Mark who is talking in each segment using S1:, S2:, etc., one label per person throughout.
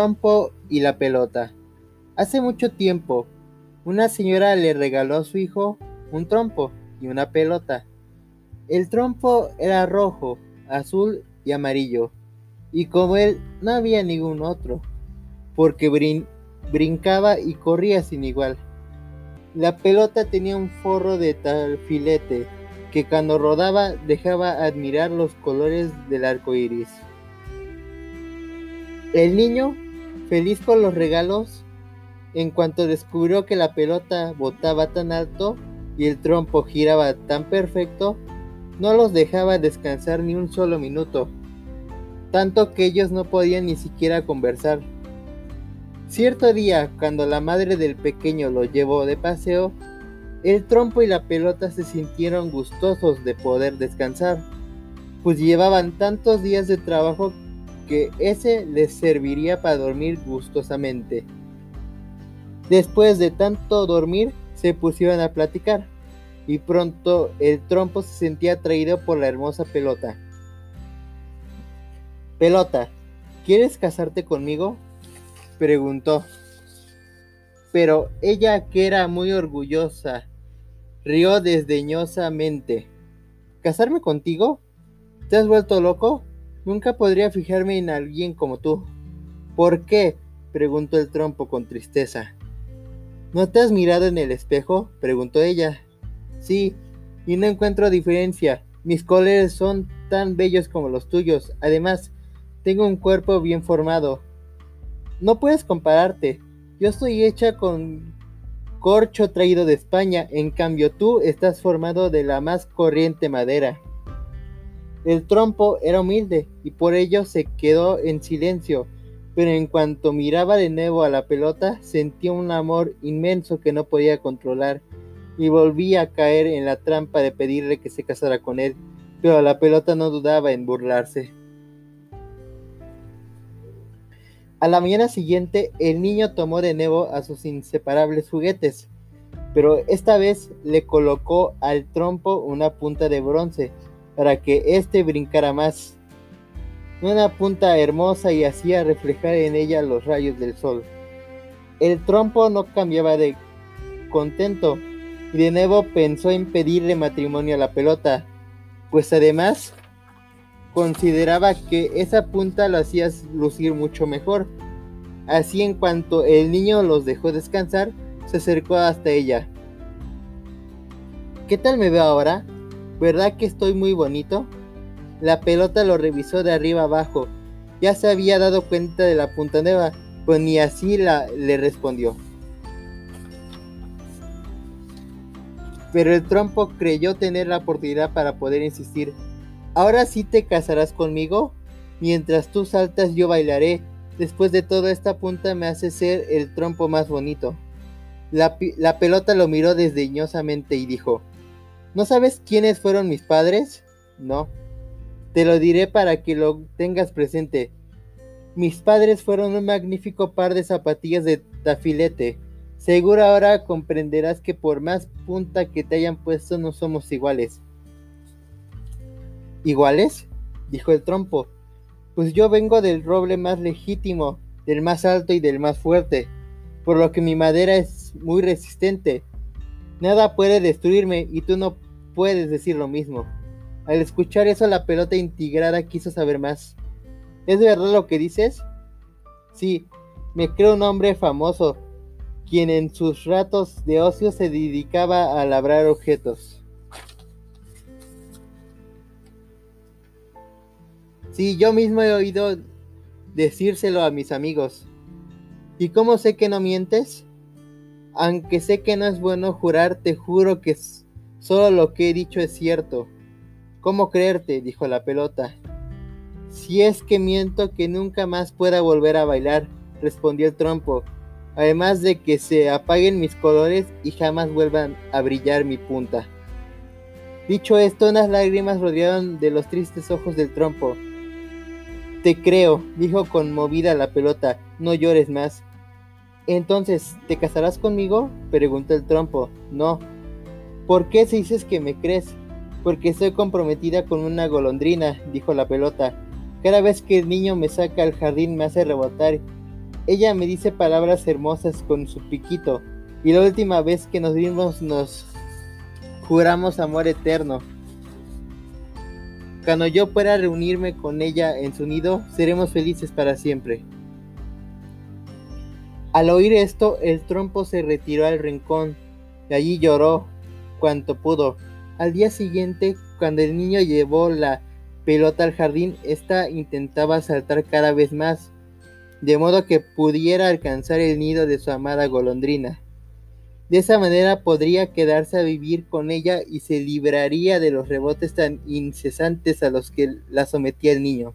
S1: trompo y la pelota. Hace mucho tiempo, una señora le regaló a su hijo un trompo y una pelota. El trompo era rojo, azul y amarillo, y como él no había ningún otro, porque brincaba y corría sin igual. La pelota tenía un forro de tal filete que cuando rodaba dejaba admirar los colores del arco iris. El niño, feliz con los regalos, en cuanto descubrió que la pelota botaba tan alto y el trompo giraba tan perfecto, no los dejaba descansar ni un solo minuto, tanto que ellos no podían ni siquiera conversar. Cierto día, cuando la madre del pequeño lo llevó de paseo, el trompo y la pelota se sintieron gustosos de poder descansar, pues llevaban tantos días de trabajo que ese les serviría para dormir gustosamente. Después de tanto dormir, se pusieron a platicar, y pronto el trompo se sentía atraído por la hermosa pelota. Pelota, ¿quieres casarte conmigo? preguntó. Pero ella, que era muy orgullosa, rió desdeñosamente. ¿Casarme contigo? ¿Te has vuelto loco? Nunca podría fijarme en alguien como tú. ¿Por qué? preguntó el trompo con tristeza. ¿No te has mirado en el espejo? preguntó ella. Sí, y no encuentro diferencia. Mis colores son tan bellos como los tuyos. Además, tengo un cuerpo bien formado. No puedes compararte. Yo estoy hecha con corcho traído de España, en cambio tú estás formado de la más corriente madera. El trompo era humilde y por ello se quedó en silencio, pero en cuanto miraba de nuevo a la pelota sentía un amor inmenso que no podía controlar y volvía a caer en la trampa de pedirle que se casara con él, pero la pelota no dudaba en burlarse. A la mañana siguiente, el niño tomó de nuevo a sus inseparables juguetes, pero esta vez le colocó al trompo una punta de bronce para que éste brincara más. Una punta hermosa y hacía reflejar en ella los rayos del sol. El trompo no cambiaba de contento y de nuevo pensó en pedirle matrimonio a la pelota, pues además consideraba que esa punta lo hacía lucir mucho mejor. Así en cuanto el niño los dejó descansar, se acercó hasta ella. ¿Qué tal me veo ahora? ¿Verdad que estoy muy bonito? La pelota lo revisó de arriba abajo. Ya se había dado cuenta de la punta nueva, pues ni así la, le respondió. Pero el trompo creyó tener la oportunidad para poder insistir. Ahora sí te casarás conmigo. Mientras tú saltas yo bailaré. Después de todo esta punta me hace ser el trompo más bonito. La, pelota lo miró desdeñosamente y dijo, ¿No sabes quiénes fueron mis padres? No. Te lo diré para que lo tengas presente. Mis padres fueron un magnífico par de zapatillas de tafilete. Seguro ahora comprenderás que por más punta que te hayan puesto no somos iguales. ¿Iguales? dijo el trompo. Pues yo vengo del roble más legítimo, del más alto y del más fuerte, por lo que mi madera es muy resistente. Nada puede destruirme y tú no puedes decir lo mismo. Al escuchar eso la pelota integrada quiso saber más. ¿Es verdad lo que dices? Sí, me creo un hombre famoso, quien en sus ratos de ocio se dedicaba a labrar objetos. Sí, yo mismo he oído decírselo a mis amigos. ¿Y cómo sé que no mientes? Aunque sé que no es bueno jurar, te juro que solo lo que he dicho es cierto. ¿Cómo creerte? dijo la pelota. Si es que miento que nunca más pueda volver a bailar, respondió el trompo, además de que se apaguen mis colores y jamás vuelvan a brillar mi punta. Dicho esto, unas lágrimas rodearon de los tristes ojos del trompo. Te creo, dijo conmovida la pelota, no llores más. Entonces, ¿te casarás conmigo? preguntó el trompo. No. ¿Por qué si dices que me crees? Porque estoy comprometida con una golondrina, dijo la pelota. Cada vez que el niño me saca al jardín me hace rebotar Ella me dice palabras hermosas con su piquito, y la última vez que nos vimos nos juramos amor eterno. Cuando yo pueda reunirme con ella en su nido, seremos felices para siempre. Al oír esto, el trompo se retiró al rincón, y allí lloró cuanto pudo. Al día siguiente, cuando el niño llevó la pelota al jardín, ésta intentaba saltar cada vez más, de modo que pudiera alcanzar el nido de su amada golondrina. De esa manera podría quedarse a vivir con ella y se libraría de los rebotes tan incesantes a los que la sometía el niño.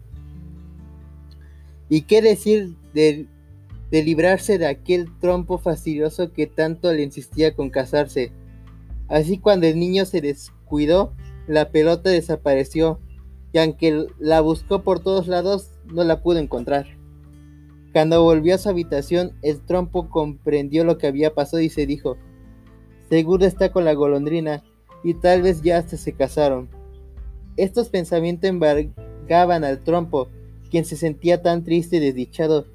S1: ¿Y qué decir de, de librarse de aquel trompo fastidioso que tanto le insistía con casarse? Así cuando el niño se descuidó, la pelota desapareció y aunque la buscó por todos lados, no la pudo encontrar. Cuando volvió a su habitación, el trompo comprendió lo que había pasado y se dijo, seguro está con la golondrina y tal vez ya hasta se casaron. Estos pensamientos embargaban al trompo, quien se sentía tan triste y desdichado.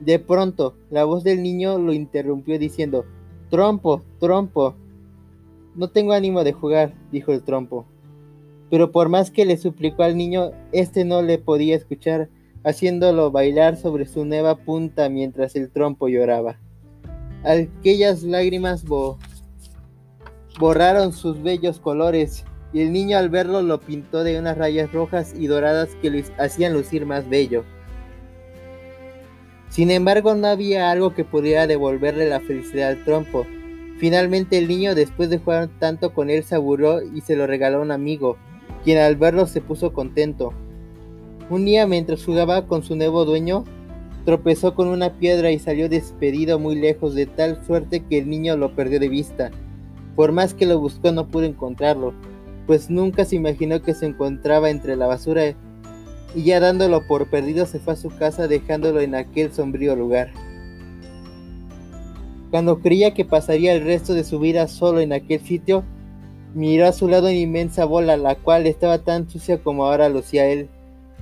S1: De pronto, la voz del niño lo interrumpió diciendo, Trompo, trompo. No tengo ánimo de jugar, dijo el trompo. Pero por más que le suplicó al niño, éste no le podía escuchar haciéndolo bailar sobre su nueva punta mientras el trompo lloraba. Aquellas lágrimas borraron sus bellos colores y el niño al verlo lo pintó de unas rayas rojas y doradas que lo hacían lucir más bello. Sin embargo, no había algo que pudiera devolverle la felicidad al trompo. Finalmente el niño, después de jugar tanto con él, se aburrió y se lo regaló a un amigo, quien al verlo se puso contento. Un día mientras jugaba con su nuevo dueño, tropezó con una piedra y salió despedido muy lejos de tal suerte que el niño lo perdió de vista. Por más que lo buscó no pudo encontrarlo, pues nunca se imaginó que se encontraba entre la basura y ya dándolo por perdido se fue a su casa dejándolo en aquel sombrío lugar. Cuando creía que pasaría el resto de su vida solo en aquel sitio, miró a su lado una inmensa bola, la cual estaba tan sucia como ahora lucía él.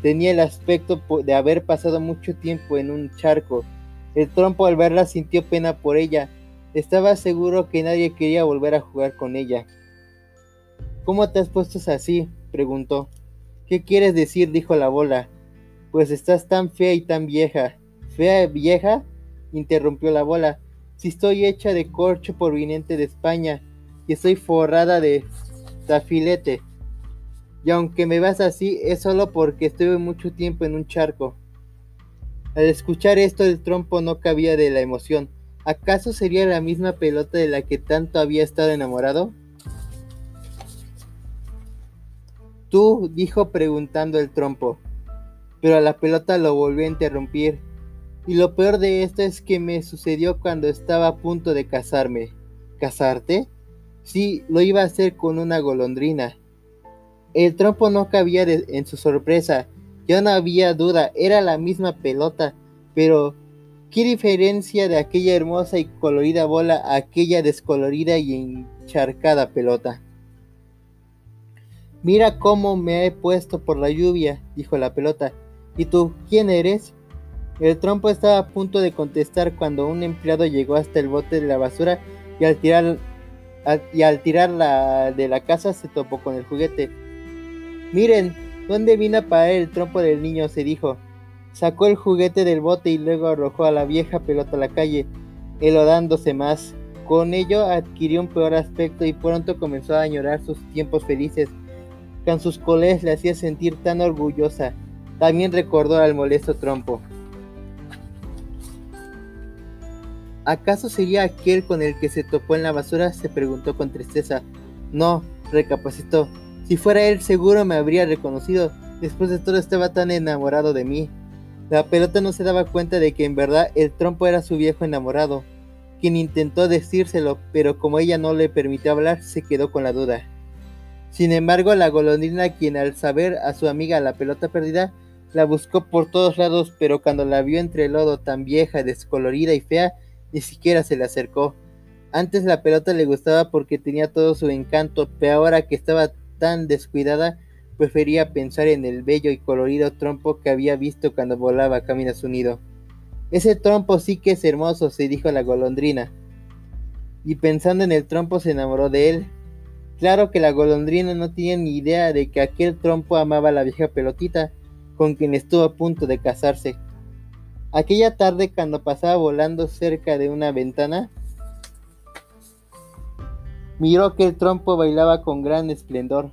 S1: Tenía el aspecto de haber pasado mucho tiempo en un charco. El trompo al verla sintió pena por ella. Estaba seguro que nadie quería volver a jugar con ella. ¿Cómo te has puesto así? preguntó. ¿Qué quieres decir? dijo la bola. Pues estás tan fea y tan vieja. ¿Fea vieja? interrumpió la bola. Si estoy hecha de corcho proveniente de España y estoy forrada de tafilete. Y aunque me vas así, es solo porque estuve mucho tiempo en un charco. Al escuchar esto, el trompo no cabía de la emoción. ¿Acaso sería la misma pelota de la que tanto había estado enamorado? Dijo preguntando el trompo. Pero la pelota lo volvió a interrumpir. Y lo peor de esto es que me sucedió cuando estaba a punto de casarme. ¿Casarte? Sí, lo iba a hacer con una golondrina. El trompo no cabía en su sorpresa. Ya no había duda, era la misma pelota. Pero, ¿qué diferencia de aquella hermosa y colorida bola a aquella descolorida y encharcada pelota? Mira cómo me he puesto por la lluvia, dijo la pelota. ¿Y tú quién eres? El trompo estaba a punto de contestar cuando un empleado llegó hasta el bote de la basura y al tirar, y al tirarla de la casa se topó con el juguete. Miren, ¿dónde vino a parar el trompo del niño? se dijo. Sacó el juguete del bote y luego arrojó a la vieja pelota a la calle, elodándose más. Con ello adquirió un peor aspecto y pronto comenzó a añorar sus tiempos felices. Con sus colegas le hacía sentir tan orgullosa. También recordó al molesto trompo. ¿Acaso sería aquel con el que se topó en la basura? se preguntó con tristeza. No, recapacitó. Si fuera él seguro me habría reconocido. Después de todo estaba tan enamorado de mí. La pelota no se daba cuenta de que en verdad el trompo era su viejo enamorado, quien intentó decírselo, pero como ella no le permitió hablar, se quedó con la duda. Sin embargo, la golondrina, quien al saber a su amiga la pelota perdida, la buscó por todos lados, pero cuando la vio entre el lodo tan vieja, descolorida y fea, ni siquiera se le acercó. Antes la pelota le gustaba porque tenía todo su encanto, pero ahora que estaba tan descuidada, prefería pensar en el bello y colorido trompo que había visto cuando volaba camino a su nido. Ese trompo sí que es hermoso, se dijo la golondrina. Y pensando en el trompo se enamoró de él. Claro que la golondrina no tenía ni idea de que aquel trompo amaba a la vieja pelotita, con quien estuvo a punto de casarse. Aquella tarde, cuando pasaba volando cerca de una ventana, miró que el trompo bailaba con gran esplendor.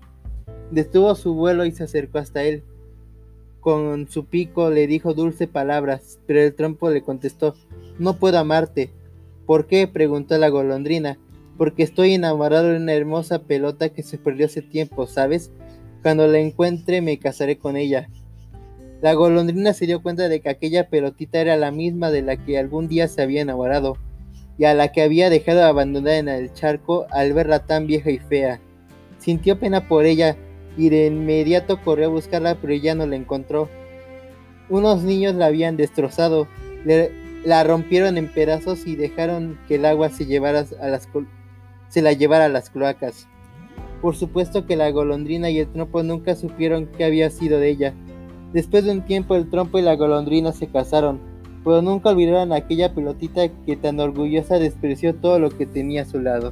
S1: Detuvo su vuelo y se acercó hasta él. Con su pico le dijo dulces palabras, pero el trompo le contestó, no puedo amarte. ¿Por qué? preguntó la golondrina. Porque estoy enamorado de una hermosa pelota que se perdió hace tiempo, ¿sabes? Cuando la encuentre me casaré con ella. La golondrina se dio cuenta de que aquella pelotita era la misma de la que algún día se había enamorado, y a la que había dejado abandonada en el charco al verla tan vieja y fea. Sintió pena por ella y de inmediato corrió a buscarla, pero ya no la encontró. Unos niños la habían destrozado, la rompieron en pedazos y dejaron que el agua se, llevara a las, se la llevara a las cloacas. Por supuesto que la golondrina y el trompo nunca supieron qué había sido de ella. Después de un tiempo el trompo y la golondrina se casaron, pero nunca olvidaron aquella pelotita que tan orgullosa despreció todo lo que tenía a su lado.